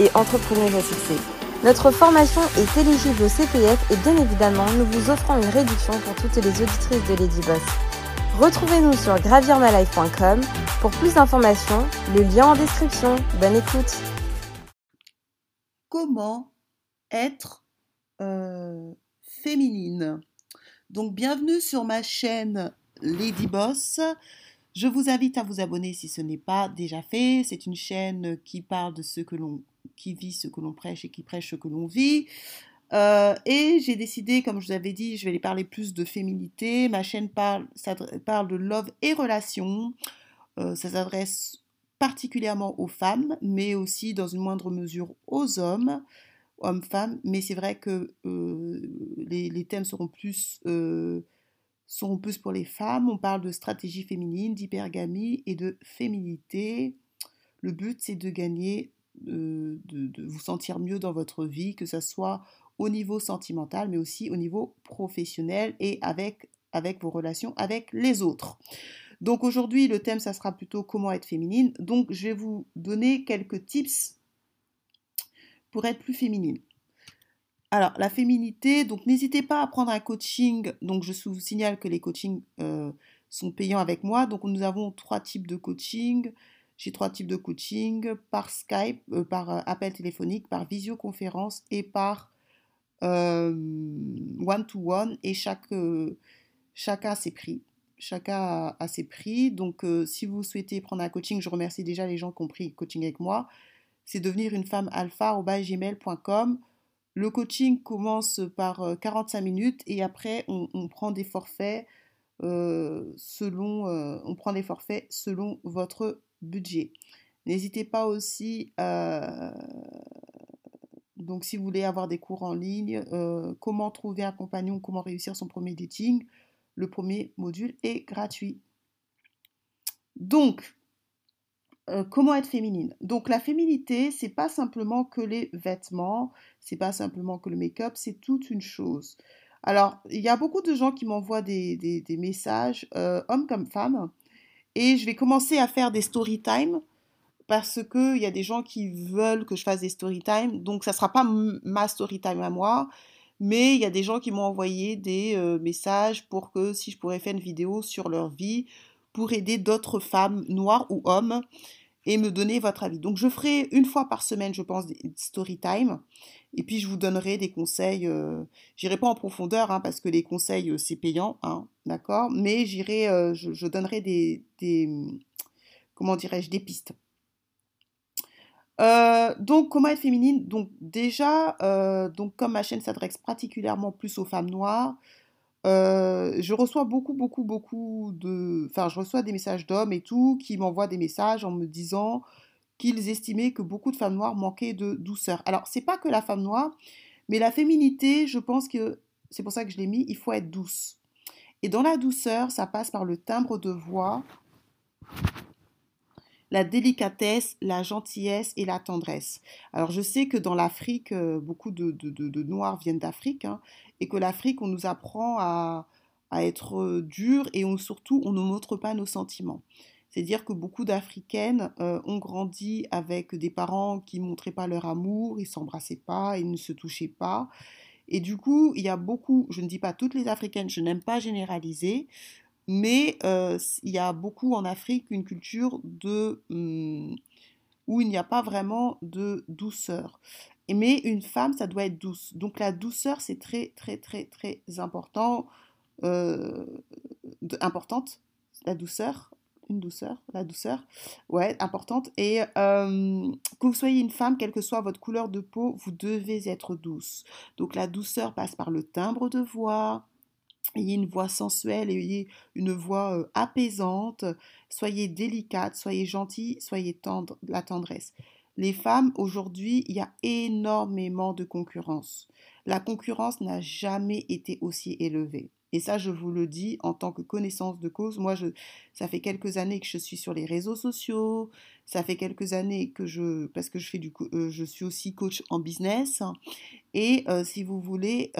et entrepreneuse à. Notre formation est éligible au CPF et bien évidemment, nous vous offrons une réduction pour toutes les auditrices de Lady Boss. Retrouvez-nous sur gravirmalife.com pour plus d'informations, le lien en description. Bonne écoute. Comment être euh, féminine? Donc bienvenue sur ma chaîne Lady Boss. Je vous invite à vous abonner si ce n'est pas déjà fait. C'est une chaîne qui parle de ce que l'on qui vit ce que l'on prêche et qui prêche ce que l'on vit. Euh, et j'ai décidé, comme je vous avais dit, je vais les parler plus de féminité. Ma chaîne parle, de love et relations. Euh, ça s'adresse particulièrement aux femmes, mais aussi dans une moindre mesure aux hommes, hommes-femmes. Mais c'est vrai que euh, les, les, thèmes seront plus, seront plus pour les femmes. On parle de stratégie féminine, d'hypergamie et de féminité. Le but, c'est de gagner de, vous sentir mieux dans votre vie, que ce soit au niveau sentimental, mais aussi au niveau professionnel et avec, avec vos relations avec les autres. Donc aujourd'hui, le thème, ça sera plutôt comment être féminine. Donc je vais vous donner quelques tips pour être plus féminine. Alors, la féminité, donc n'hésitez pas à prendre un coaching. Donc, je vous signale que les coachings euh, sont payants avec moi. Donc, nous avons trois types de coaching. J'ai trois types de coaching, par Skype, euh, par euh, appel téléphonique, par visioconférence et par euh, one-to-one. et chaque, chacun a ses prix. Chacun a, ses prix. Donc, si vous souhaitez prendre un coaching, je remercie déjà les gens qui ont pris coaching avec moi. C'est devenir une femme alpha au gmail.com. Le coaching commence par 45 minutes et après, on prend des forfaits selon, on prend des forfaits selon votre budget. N'hésitez pas aussi, euh, donc si vous voulez avoir des cours en ligne, euh, comment trouver un compagnon, comment réussir son premier dating, le premier module est gratuit. Donc, euh, comment être féminine? Donc la féminité, c'est pas simplement que les vêtements, c'est pas simplement que le make-up, c'est toute une chose. Alors, il y a beaucoup de gens qui m'envoient des, des, messages, hommes comme femmes, et je vais commencer à faire des story time parce qu'il y a des gens qui veulent que je fasse des story time. Donc, ça ne sera pas ma story time à moi. Mais il y a des gens qui m'ont envoyé des euh, messages pour que si je pourrais faire une vidéo sur leur vie pour aider d'autres femmes noires ou hommes et me donner votre avis. Donc je ferai une fois par semaine, je pense, des story time. Et puis je vous donnerai des conseils. Euh, j'irai pas en profondeur hein, parce que les conseils euh, c'est payant, hein, d'accord. Mais j'irai, euh, je, donnerai des, comment dirais-je, des pistes. donc comment être féminine? Donc déjà, donc comme ma chaîne s'adresse particulièrement plus aux femmes noires, je reçois beaucoup, beaucoup, beaucoup de... Enfin, je reçois des messages d'hommes et tout qui m'envoient des messages en me disant qu'ils estimaient que beaucoup de femmes noires manquaient de douceur. Alors, c'est pas que la femme noire, mais la féminité, je pense que c'est pour ça que je l'ai mis, il faut être douce. Et dans la douceur, ça passe par le timbre de voix, la délicatesse, la gentillesse et la tendresse. Alors je sais que dans l'Afrique, euh, beaucoup de, Noirs viennent d'Afrique, hein, et que l'Afrique, on nous apprend à, à être euh, dur et on, surtout, on ne montre pas nos sentiments. C'est-à-dire que beaucoup d'Africaines euh, ont grandi avec des parents qui ne montraient pas leur amour, ils s'embrassaient pas, ils ne se touchaient pas. Et du coup, il y a beaucoup, je ne dis pas toutes les Africaines, je n'aime pas généraliser, mais il y a beaucoup en Afrique une culture de, hmm, où il n'y a pas vraiment de douceur. Mais une femme, ça doit être douce. Donc la douceur, c'est très, très, très, très important. Importante, la douceur une douceur, la douceur, ouais, importante. Et que vous soyez une femme, quelle que soit votre couleur de peau, vous devez être douce. Donc la douceur passe par le timbre de voix, ayez une voix sensuelle, ayez une voix apaisante, soyez délicate, soyez gentille, soyez tendre, la tendresse. les femmes, aujourd'hui, il y a énormément de concurrence. La concurrence n'a jamais été aussi élevée. Et ça, je vous le dis en tant que connaissance de cause. Moi, ça fait quelques années que je suis sur les réseaux sociaux. Ça fait quelques années que je, parce que je fais du, euh, je suis aussi coach en business. Et euh, si vous voulez,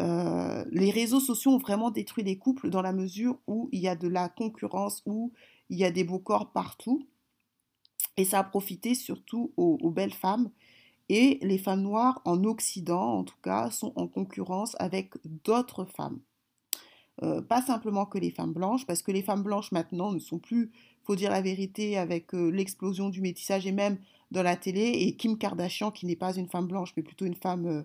euh, les réseaux sociaux ont vraiment détruit les couples dans la mesure où il y a de la concurrence, où il y a des beaux corps partout. Et ça a profité surtout aux, belles femmes. Et les femmes noires en Occident, en tout cas, sont en concurrence avec d'autres femmes. Euh, pas simplement que les femmes blanches, parce que les femmes blanches maintenant ne sont plus, faut dire la vérité, avec euh, l'explosion du métissage et même dans la télé, et Kim Kardashian, qui n'est pas une femme blanche, mais plutôt une femme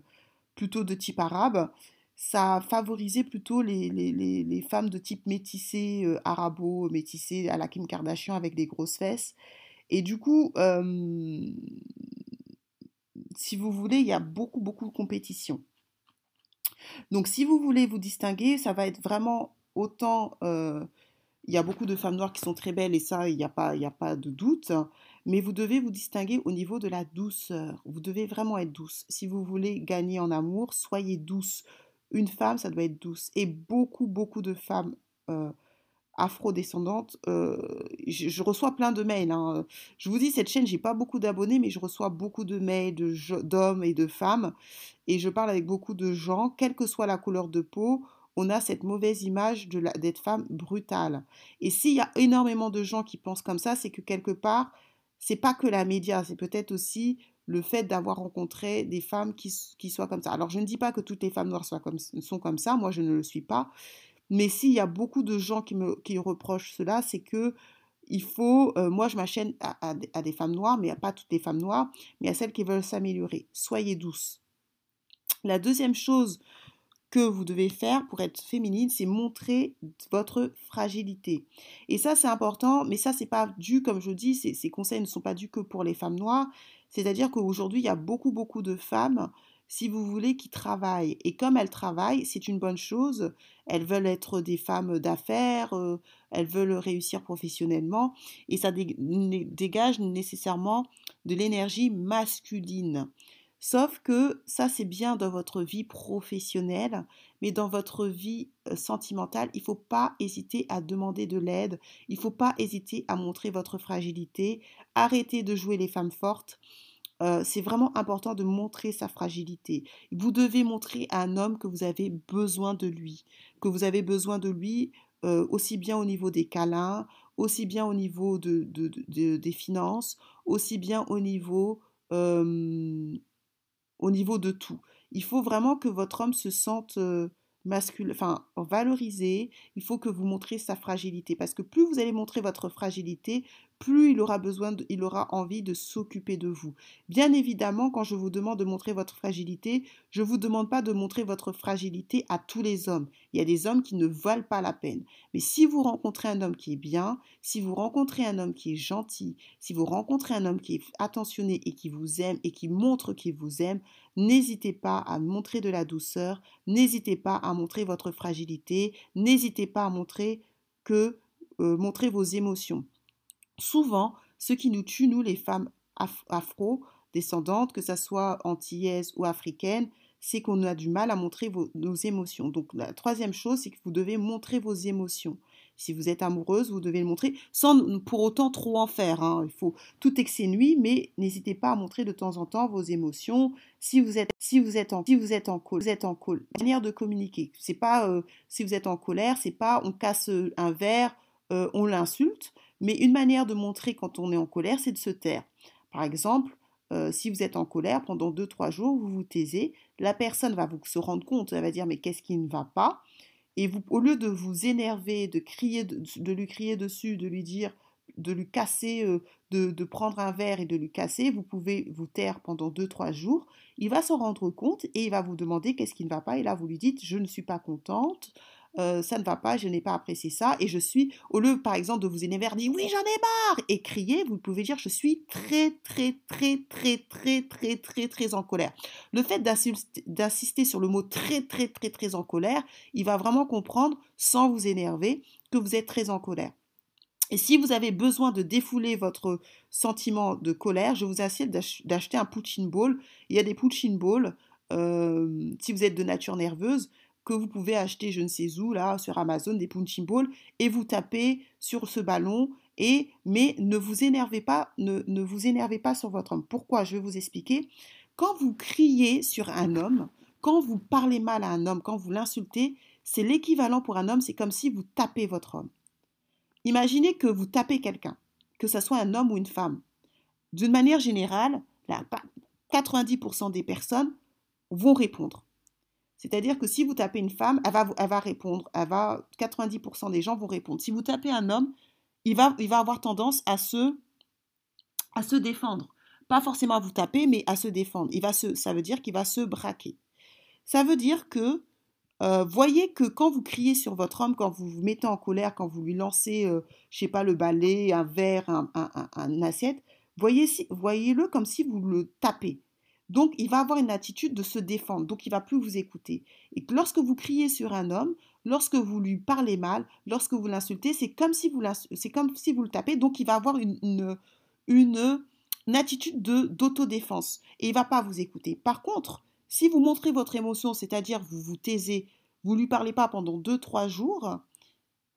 plutôt de type arabe, ça a favorisé plutôt les, les, les, femmes de type métissé, arabo, métissé à la Kim Kardashian avec des grosses fesses. Et du coup, si vous voulez, il y a beaucoup, beaucoup de compétition. Donc, si vous voulez vous distinguer, ça va être vraiment autant. il y a beaucoup de femmes noires qui sont très belles et ça, il n'y a, pas, a pas de doute. Mais vous devez vous distinguer au niveau de la douceur. Vous devez vraiment être douce. Si vous voulez gagner en amour, soyez douce. Une femme, ça doit être douce. Et beaucoup, beaucoup de femmes afro-descendante, euh, je, reçois plein de mails. Hein. Je vous dis, cette chaîne, j'ai pas beaucoup d'abonnés, mais je reçois beaucoup de mails d'hommes et de femmes. Et je parle avec beaucoup de gens, quelle que soit la couleur de peau, on a cette mauvaise image d'être femme brutale. Et s'il y a énormément de gens qui pensent comme ça, c'est que quelque part, c'est pas que la média, c'est peut-être aussi le fait d'avoir rencontré des femmes qui, soient comme ça. Alors je ne dis pas que toutes les femmes noires sont comme ça, moi je ne le suis pas, mais s'il y a beaucoup de gens qui me reprochent cela, c'est que il faut, euh, moi je m'achète à, à, des femmes noires, mais a pas toutes les femmes noires, mais à celles qui veulent s'améliorer. Soyez douces. La deuxième chose que vous devez faire pour être féminine, c'est montrer votre fragilité. Et ça, c'est important, mais ça, c'est pas dû, comme je dis, ces conseils ne sont pas dus que pour les femmes noires. C'est-à-dire qu'aujourd'hui, il y a beaucoup, beaucoup de femmes si vous voulez, qui travaillent. Et comme elles travaillent, c'est une bonne chose. Elles veulent être des femmes d'affaires, euh, elles veulent réussir professionnellement, et ça dégage nécessairement de l'énergie masculine. Sauf que ça, c'est bien dans votre vie professionnelle, mais dans votre vie sentimentale, il ne faut pas hésiter à demander de l'aide, il ne faut pas hésiter à montrer votre fragilité, arrêtez de jouer les femmes fortes. C'est vraiment important de montrer sa fragilité. Vous devez montrer à un homme que vous avez besoin de lui, que vous avez besoin de lui aussi bien au niveau des câlins, aussi bien au niveau de, des finances, aussi bien au niveau, au niveau de tout. Il faut vraiment que votre homme se sente masculin, enfin valorisé. Il faut que vous montrez sa fragilité parce que plus vous allez montrer votre fragilité, plus il aura besoin, il aura envie de s'occuper de vous. Bien évidemment, quand je vous demande de montrer votre fragilité, je ne vous demande pas de montrer votre fragilité à tous les hommes. Il y a des hommes qui ne valent pas la peine. Mais si vous rencontrez un homme qui est bien, si vous rencontrez un homme qui est gentil, si vous rencontrez un homme qui est attentionné et qui vous aime et qui montre qu'il vous aime, n'hésitez pas à montrer de la douceur, n'hésitez pas à montrer votre fragilité, n'hésitez pas à montrer que euh, montrer vos émotions. Souvent, ce qui nous tue, nous, les femmes afro-descendantes, que ce soit antillaises ou africaines, c'est qu'on a du mal à montrer nos émotions. Donc la troisième chose, c'est que vous devez montrer vos émotions. Si vous êtes amoureuse, vous devez le montrer sans pour autant trop en faire. Hein. Il faut tout exénuer, mais n'hésitez pas à montrer de temps en temps vos émotions. Si vous êtes si vous êtes en si vous êtes en colère. Manière de communiquer. C'est pas euh, si vous êtes en colère, c'est pas on casse un verre, euh, on l'insulte. Mais une manière de montrer quand on est en colère, c'est de se taire. Par exemple, euh, si vous êtes en colère pendant 2-3 jours, vous vous taisez, la personne va vous se rendre compte, elle va dire mais qu'est-ce qui ne va pas? Et vous, au lieu de vous énerver, de crier, de, lui crier dessus, de lui dire, de lui casser, euh, de, de, prendre un verre et de lui casser, vous pouvez vous taire pendant 2-3 jours. Il va s'en rendre compte et il va vous demander qu'est-ce qui ne va pas. Et là, vous lui dites je ne suis pas contente. Euh, ça ne va pas, je n'ai pas apprécié ça, et je suis, au lieu par exemple de vous énerver, oui j'en ai marre, et crier, vous pouvez dire je suis très très très très très très très très en colère. Le fait d'insister sur le mot très très très très en colère, il va vraiment comprendre, sans vous énerver, que vous êtes très en colère. Et si vous avez besoin de défouler votre sentiment de colère, je vous incite d'acheter un punching ball. Il y a des punching balls, euh, si vous êtes de nature nerveuse, que vous pouvez acheter je ne sais où, là, sur Amazon, des punching balls, et vous tapez sur ce ballon. Et, mais ne vous énervez pas, ne, ne vous énervez pas sur votre homme. Pourquoi? Je vais vous expliquer. Quand vous criez sur un homme, quand vous parlez mal à un homme, quand vous l'insultez, c'est l'équivalent pour un homme, c'est comme si vous tapez votre homme. Imaginez que vous tapez quelqu'un, que ce soit un homme ou une femme. D'une manière générale, 90% des personnes vont répondre. C'est-à-dire que si vous tapez une femme, elle va, elle va répondre. Elle va, 90% des gens vont répondre. Si vous tapez un homme, il va, avoir tendance à se, défendre. Pas forcément à vous taper, mais à se défendre. Il ça veut dire qu'il va se braquer. Ça veut dire que euh, voyez que quand vous criez sur votre homme, quand vous vous mettez en colère, quand vous lui lancez, je euh, je sais pas, le balai, un verre, un, assiette, voyez, voyez-le comme si vous le tapez. Donc, il va avoir une attitude de se défendre, donc il va plus vous écouter. Et lorsque vous criez sur un homme, lorsque vous lui parlez mal, lorsque vous l'insultez, c'est comme si vous le tapez, donc il va avoir une, attitude de d'autodéfense et il va pas vous écouter. Par contre, si vous montrez votre émotion, c'est-à-dire vous vous taisez, vous ne lui parlez pas pendant 2-3 jours,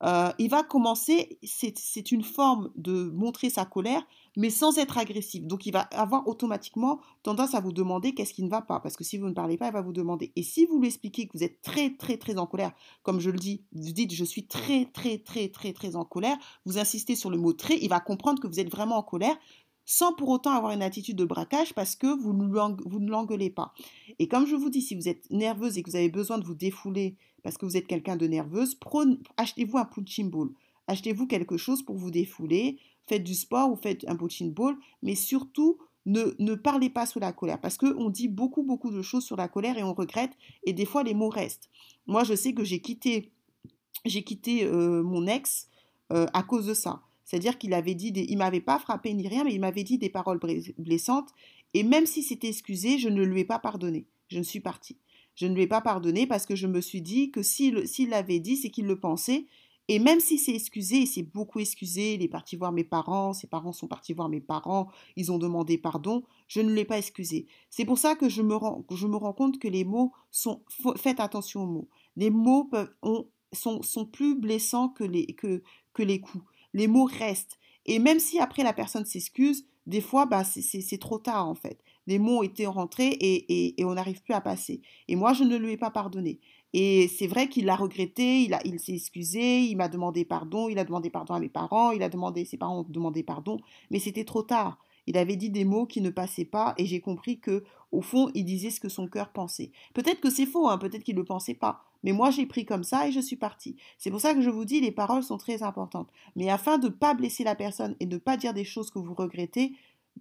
euh, il va commencer, c'est une forme de montrer sa colère, mais sans être agressif. Donc il va avoir automatiquement tendance à vous demander qu'est-ce qui ne va pas, parce que si vous ne parlez pas, il va vous demander. Et si vous lui expliquez que vous êtes très très très en colère, comme je le dis, vous dites je suis très très très très très en colère, vous insistez sur le mot très, il va comprendre que vous êtes vraiment en colère, sans pour autant avoir une attitude de braquage parce que vous ne l'engueulez pas. Et comme je vous dis, si vous êtes nerveuse et que vous avez besoin de vous défouler parce que vous êtes quelqu'un de nerveuse, achetez-vous un punching ball. Achetez-vous quelque chose pour vous défouler. Faites du sport ou faites un punching ball, mais surtout ne, ne parlez pas sous la colère parce qu'on dit beaucoup beaucoup de choses sur la colère et on regrette et des fois les mots restent. Moi je sais que j'ai quitté j'ai quitté euh, mon ex euh, à cause de ça. C'est-à-dire qu'il avait dit, il m'avait pas frappé ni rien, mais il m'avait dit des paroles blessantes. Et même si c'était excusé, je ne lui ai pas pardonné. Je ne suis partie. Je ne lui ai pas pardonné parce que je me suis dit que s'il l'avait dit, c'est qu'il le pensait. Et même si c'est excusé, il s'est beaucoup excusé, il est parti voir mes parents, ses parents sont partis voir mes parents, ils ont demandé pardon, je ne l'ai pas excusé. C'est pour ça que je me, rends, je me rends compte que les mots sont... Faites attention aux mots. Les mots peuvent, sont, sont, plus blessants que les, que, que les coups les mots restent. Et même si après la personne s'excuse, des fois, bah, c'est trop tard en fait. Les mots étaient rentrés et, et, on n'arrive plus à passer. Et moi, je ne lui ai pas pardonné. Et c'est vrai qu'il l'a regretté, il, s'est excusé, il m'a demandé pardon, il a demandé pardon à mes parents, il a demandé, ses parents ont demandé pardon, mais c'était trop tard. Il avait dit des mots qui ne passaient pas et j'ai compris que, au fond, il disait ce que son cœur pensait. Peut-être que c'est faux, hein, peut-être qu'il ne le pensait pas. Mais moi, j'ai pris comme ça et je suis partie. C'est pour ça que je vous dis, les paroles sont très importantes. Mais afin de ne pas blesser la personne et de ne pas dire des choses que vous regrettez,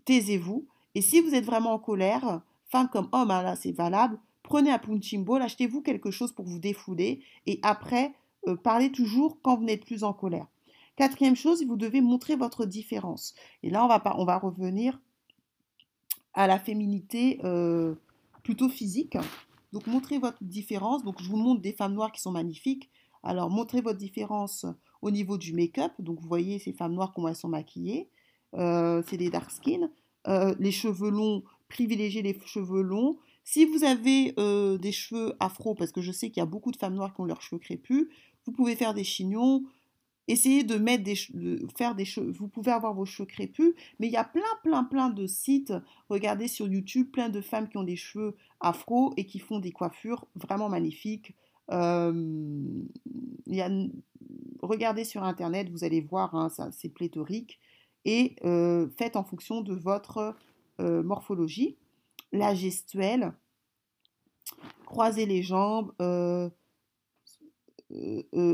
taisez-vous. Et si vous êtes vraiment en colère, femme comme homme, hein, là c'est valable, prenez un punching achetez-vous quelque chose pour vous défouler et après, euh, parlez toujours quand vous n'êtes plus en colère. Quatrième chose, vous devez montrer votre différence. Et là, on va, on va revenir à la féminité euh, plutôt physique. Donc, montrez votre différence. Donc, je vous montre des femmes noires qui sont magnifiques. Alors, montrez votre différence au niveau du make-up. Donc, vous voyez ces femmes noires, comment elles sont maquillées. Euh, c'est des dark skin. Les cheveux longs, privilégiez les cheveux longs. Si vous avez euh, des cheveux afro, parce que je sais qu'il y a beaucoup de femmes noires qui ont leurs cheveux crépus, vous pouvez faire des chignons, essayez de mettre des faire des cheveux, vous pouvez avoir vos cheveux crépus, mais il y a plein, plein, plein de sites, regardez sur YouTube, plein de femmes qui ont des cheveux afro et qui font des coiffures vraiment magnifiques. Regardez sur Internet, vous allez voir, hein, c'est pléthorique, et euh, faites en fonction de votre euh, morphologie. La gestuelle, croisez les jambes,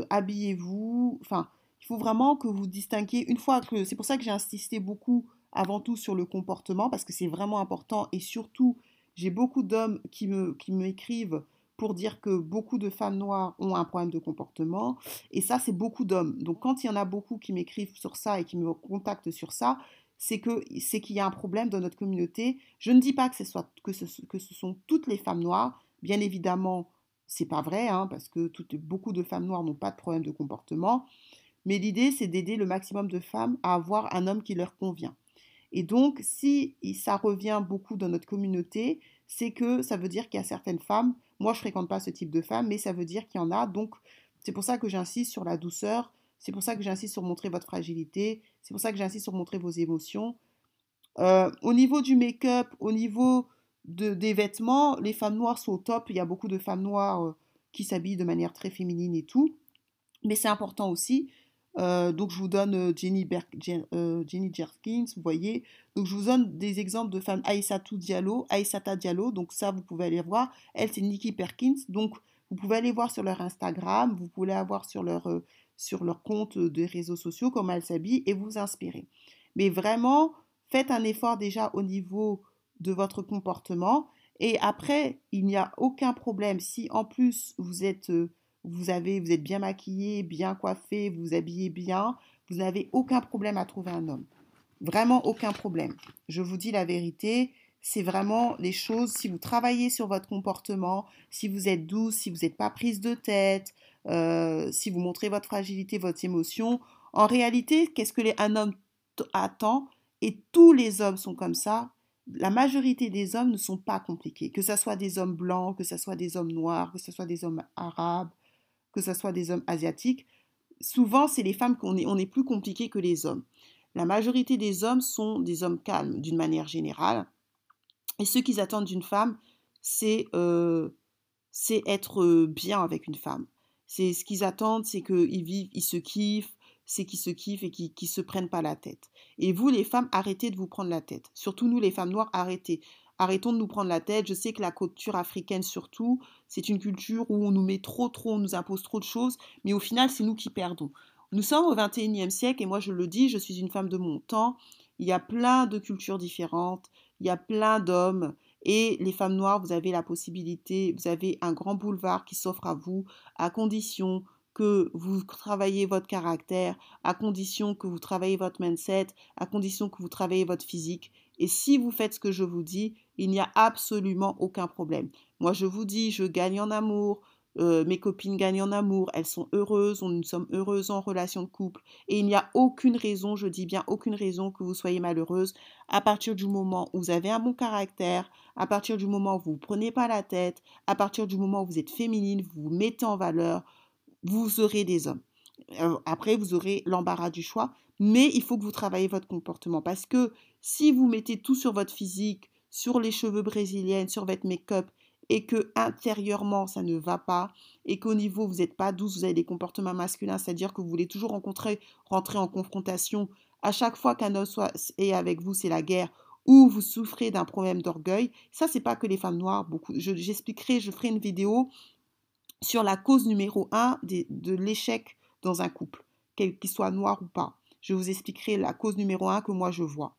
habillez-vous, enfin, il faut vraiment que vous distinguiez, une fois que, c'est pour ça que j'ai insisté beaucoup avant tout sur le comportement, parce que c'est vraiment important, et surtout, j'ai beaucoup d'hommes qui me qui m'écrivent pour dire que beaucoup de femmes noires ont un problème de comportement, et ça, c'est beaucoup d'hommes. Donc, quand il y en a beaucoup qui m'écrivent sur ça et qui me contactent sur ça, c'est qu'il y a un problème dans notre communauté. Je ne dis pas que ce soit que ce, que ce sont toutes les femmes noires. Bien évidemment, c'est pas vrai, hein, parce que beaucoup de femmes noires n'ont pas de problème de comportement. Mais l'idée, c'est d'aider le maximum de femmes à avoir un homme qui leur convient. Et donc, si ça revient beaucoup dans notre communauté, c'est que ça veut dire qu'il y a certaines femmes, moi je fréquente pas ce type de femmes, mais ça veut dire qu'il y en a. Donc, c'est pour ça que j'insiste sur la douceur, c'est pour ça que j'insiste sur montrer votre fragilité, c'est pour ça que j'insiste sur montrer vos émotions. Euh, au niveau du make-up, au niveau de, des vêtements, les femmes noires sont au top. Il y a beaucoup de femmes noires euh, qui s'habillent de manière très féminine et tout. Mais c'est important aussi euh, donc je vous donne Jenny, Jerkins, vous voyez. Donc je vous donne des exemples de femmes Aïssatou Diallo, Aïssata Diallo, donc ça vous pouvez aller voir. Elle c'est Nikki Perkins, donc vous pouvez aller voir sur leur Instagram, vous pouvez avoir sur leur, sur leur compte de réseaux sociaux elles s'habillent et vous inspirer. Mais vraiment, faites un effort déjà au niveau de votre comportement et après, il n'y a aucun problème si en plus vous êtes vous, avez, vous êtes bien maquillé, bien coiffé, vous vous habillez bien, vous n'avez aucun problème à trouver un homme. Vraiment aucun problème. Je vous dis la vérité, c'est vraiment les choses, si vous travaillez sur votre comportement, si vous êtes douce, si vous n'êtes pas prise de tête, euh, si vous montrez votre fragilité, votre émotion, en réalité, qu'est-ce que un homme attend? Et tous les hommes sont comme ça. La majorité des hommes ne sont pas compliqués, que ce soit des hommes blancs, que ce soit des hommes noirs, que ce soit des hommes arabes, que ce soit des hommes asiatiques, souvent c'est les femmes qu'on est, on est plus compliqué que les hommes. La majorité des hommes sont des hommes calmes d'une manière générale. Et ce qu'ils attendent d'une femme, c'est euh, être bien avec une femme. C'est ce qu'ils attendent, c'est qu'ils vivent, ils se kiffent, c'est qu'ils se kiffent et qu'ils ne se prennent pas la tête. Et vous, les femmes, arrêtez de vous prendre la tête. Surtout nous, les femmes noires, arrêtez. Arrêtons de nous prendre la tête. Je sais que la culture africaine, surtout, c'est une culture où on nous met trop, trop, on nous impose trop de choses, mais au final, c'est nous qui perdons. Nous sommes au XXIe siècle et moi, je le dis, je suis une femme de mon temps. Il y a plein de cultures différentes, il y a plein d'hommes. Et les femmes noires, vous avez la possibilité, vous avez un grand boulevard qui s'offre à vous, à condition que vous travaillez votre caractère, à condition que vous travaillez votre mindset, à condition que vous travaillez votre physique. Et si vous faites ce que je vous dis, il n'y a absolument aucun problème. Moi, je vous dis, je gagne en amour, euh, mes copines gagnent en amour, elles sont heureuses, nous sommes heureuses en relation de couple, et il n'y a aucune raison, je dis bien aucune raison que vous soyez malheureuse. À partir du moment où vous avez un bon caractère, à partir du moment où vous ne prenez pas la tête, à partir du moment où vous êtes féminine, vous vous mettez en valeur, vous aurez des hommes. Euh, après, vous aurez l'embarras du choix, mais il faut que vous travaillez votre comportement. Parce que si vous mettez tout sur votre physique, sur les cheveux brésiliennes, sur votre make-up, et que intérieurement ça ne va pas, et qu'au niveau vous n'êtes pas douce, vous avez des comportements masculins, c'est-à-dire que vous voulez toujours rencontrer, rentrer en confrontation, à chaque fois qu'un homme soit, est avec vous, c'est la guerre, ou vous souffrez d'un problème d'orgueil, ça c'est pas que les femmes noires, beaucoup, j'expliquerai, je, ferai une vidéo sur la cause numéro un de l'échec dans un couple, qu'il soit noir ou pas. Je vous expliquerai la cause numéro un que moi je vois.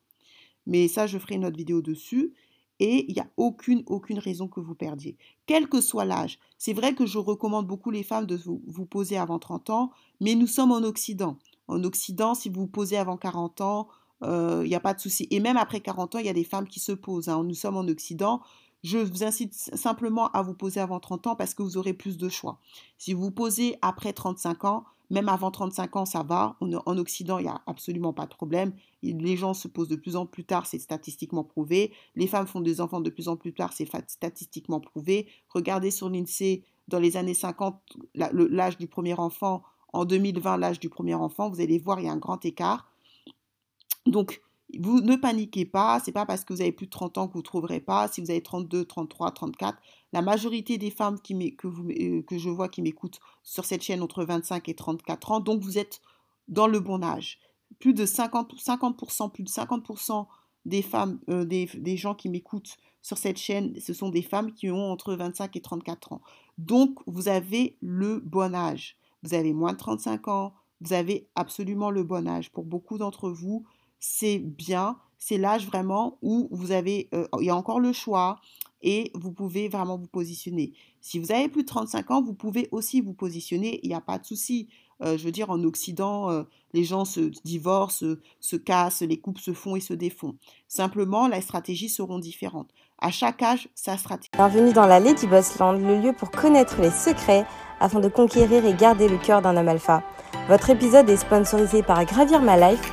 Mais ça, je ferai une autre vidéo dessus. Et il n'y a aucune, raison que vous perdiez. Quel que soit l'âge. C'est vrai que je recommande beaucoup les femmes de vous, vous poser avant 30 ans, mais nous sommes en Occident. En Occident, si vous vous posez avant 40 ans, euh, il n'y a pas de souci. Et même après 40 ans, il y a des femmes qui se posent. Hein. Nous sommes en Occident. Je vous incite simplement à vous poser avant 30 ans parce que vous aurez plus de choix. Si vous vous posez après 35 ans, même avant 35 ans, ça va. en Occident, il n'y a absolument pas de problème. Les gens se posent de plus en plus tard, c'est statistiquement prouvé. Les femmes font des enfants de plus en plus tard, c'est statistiquement prouvé. Regardez sur l'INSEE, dans les années 50, l'âge du premier enfant. En 2020, l'âge du premier enfant, vous allez voir, il y a un grand écart. Donc, vous ne paniquez pas, c'est pas parce que vous avez plus de 30 ans que vous ne trouverez pas. Si vous avez 32, 33, 34, la majorité des femmes euh, que je vois qui m'écoutent sur cette chaîne entre 25 et 34 ans, donc vous êtes dans le bon âge. Plus de 50, 50% plus de 50% des femmes, euh, des, des gens qui m'écoutent sur cette chaîne, ce sont des femmes qui ont entre 25 et 34 ans. Donc, vous avez le bon âge. Vous avez moins de 35 ans, vous avez absolument le bon âge. Pour beaucoup d'entre vous, c'est bien, c'est l'âge vraiment où vous avez, euh, il y a encore le choix et vous pouvez vraiment vous positionner. Si vous avez plus de 35 ans, vous pouvez aussi vous positionner, il n'y a pas de souci. Euh, je veux dire, en Occident, euh, les gens se divorcent, se cassent, les couples se font et se défont. Simplement, les stratégies seront différentes. À chaque âge, sa stratégie. Bienvenue dans la Lady Boss Land, le lieu pour connaître les secrets afin de conquérir et garder le cœur d'un homme alpha. Votre épisode est sponsorisé par Gravir My Life,